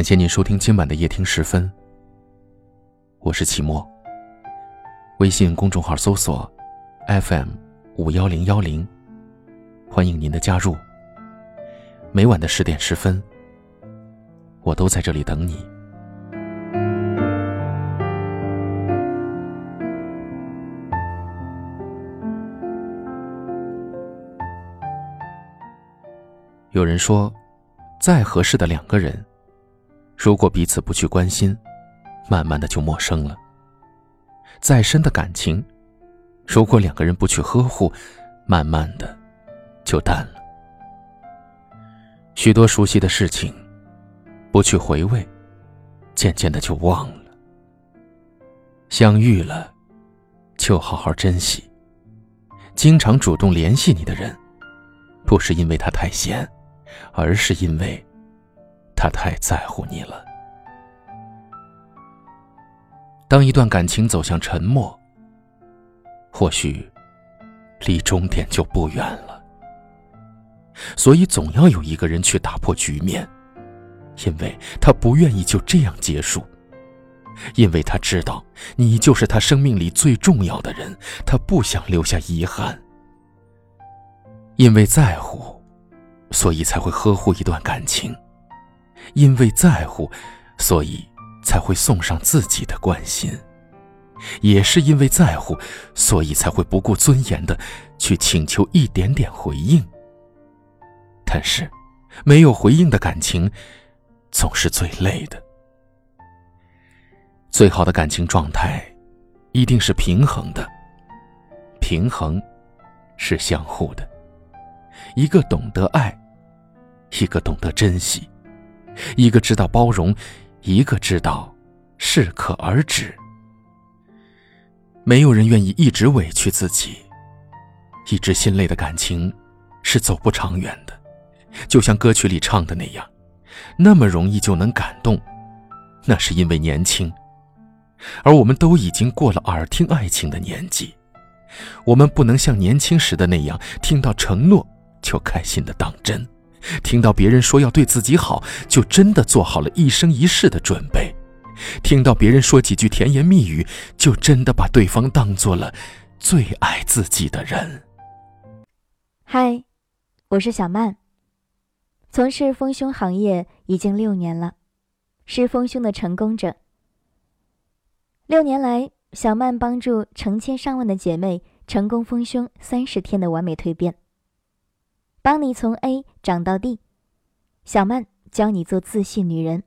感谢您收听今晚的夜听时分。我是齐墨。微信公众号搜索 FM 五幺零幺零，欢迎您的加入。每晚的十点十分，我都在这里等你。有人说，再合适的两个人，如果彼此不去关心，慢慢的就陌生了；再深的感情，如果两个人不去呵护，慢慢的就淡了。许多熟悉的事情，不去回味，渐渐的就忘了。相遇了，就好好珍惜。经常主动联系你的人，不是因为他太闲。而是因为，他太在乎你了。当一段感情走向沉默，或许离终点就不远了。所以，总要有一个人去打破局面，因为他不愿意就这样结束，因为他知道你就是他生命里最重要的人，他不想留下遗憾，因为在乎。所以才会呵护一段感情，因为在乎，所以才会送上自己的关心，也是因为在乎，所以才会不顾尊严的去请求一点点回应。但是，没有回应的感情，总是最累的。最好的感情状态，一定是平衡的，平衡，是相互的，一个懂得爱。一个懂得珍惜，一个知道包容，一个知道适可而止。没有人愿意一直委屈自己，一直心累的感情是走不长远的。就像歌曲里唱的那样，那么容易就能感动，那是因为年轻，而我们都已经过了耳听爱情的年纪，我们不能像年轻时的那样，听到承诺就开心的当真。听到别人说要对自己好，就真的做好了一生一世的准备；听到别人说几句甜言蜜语，就真的把对方当做了最爱自己的人。嗨，我是小曼，从事丰胸行业已经六年了，是丰胸的成功者。六年来，小曼帮助成千上万的姐妹成功丰胸三十天的完美蜕变。帮你从 A 长到 D，小曼教你做自信女人，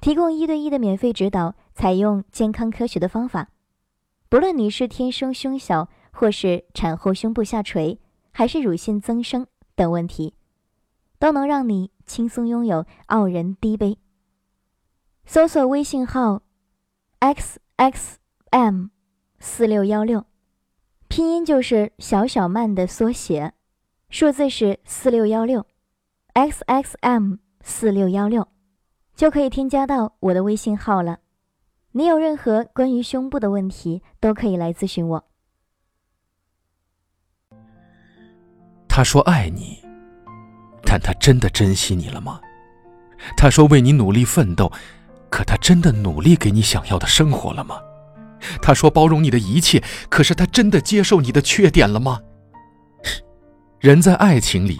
提供一对一的免费指导，采用健康科学的方法，不论你是天生胸小，或是产后胸部下垂，还是乳腺增生等问题，都能让你轻松拥有傲人低杯。搜索微信号 x x m 四六幺六，拼音就是小小曼的缩写。数字是四六幺六，x x m 四六幺六，就可以添加到我的微信号了。你有任何关于胸部的问题，都可以来咨询我。他说爱你，但他真的珍惜你了吗？他说为你努力奋斗，可他真的努力给你想要的生活了吗？他说包容你的一切，可是他真的接受你的缺点了吗？人在爱情里，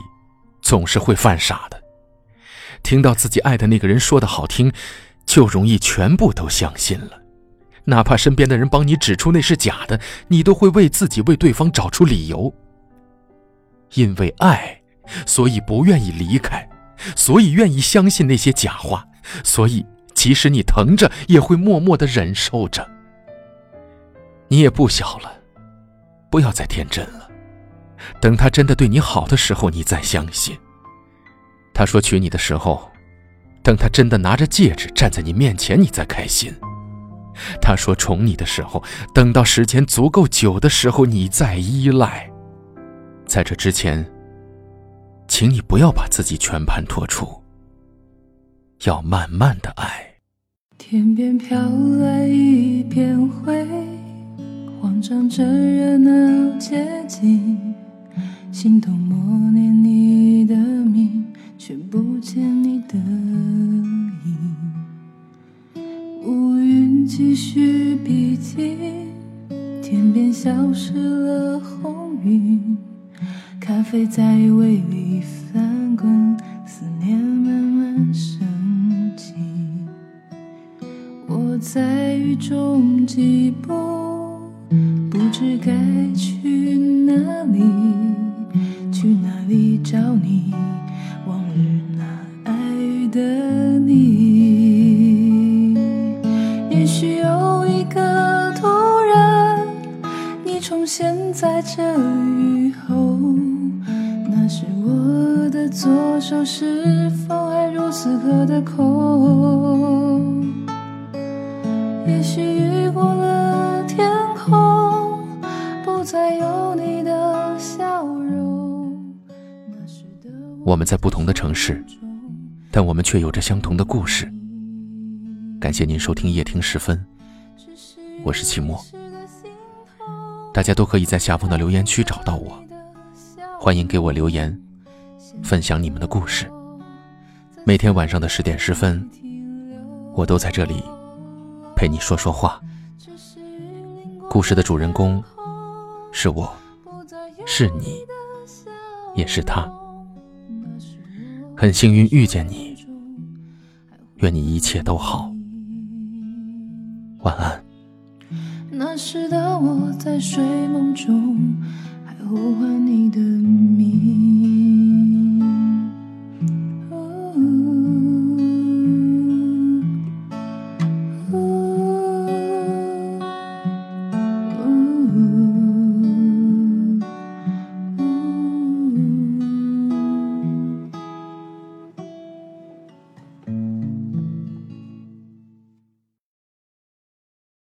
总是会犯傻的。听到自己爱的那个人说的好听，就容易全部都相信了。哪怕身边的人帮你指出那是假的，你都会为自己为对方找出理由。因为爱，所以不愿意离开，所以愿意相信那些假话，所以即使你疼着，也会默默的忍受着。你也不小了，不要再天真了。等他真的对你好的时候，你再相信。他说娶你的时候，等他真的拿着戒指站在你面前，你再开心。他说宠你的时候，等到时间足够久的时候，你再依赖。在这之前，请你不要把自己全盘托出，要慢慢的爱。天边飘来一片灰，慌张着热闹街景。心头默念你的名，却不见你的影。乌云继续逼近，天边消失了红云。咖啡在胃里翻滚，思念慢慢升起。我在雨中疾步，不知该去哪里。里找你？往日那爱雨的你，也许有一个突然，你重现在这雨后，那时我的左手是否还如此刻的空？也许雨过了天空，不再有我们在不同的城市，但我们却有着相同的故事。感谢您收听夜听时分，我是齐墨。大家都可以在下方的留言区找到我，欢迎给我留言，分享你们的故事。每天晚上的十点十分，我都在这里陪你说说话。故事的主人公是我，是你，也是他。很幸运遇见你，愿你一切都好。晚安。那时的我在睡梦中，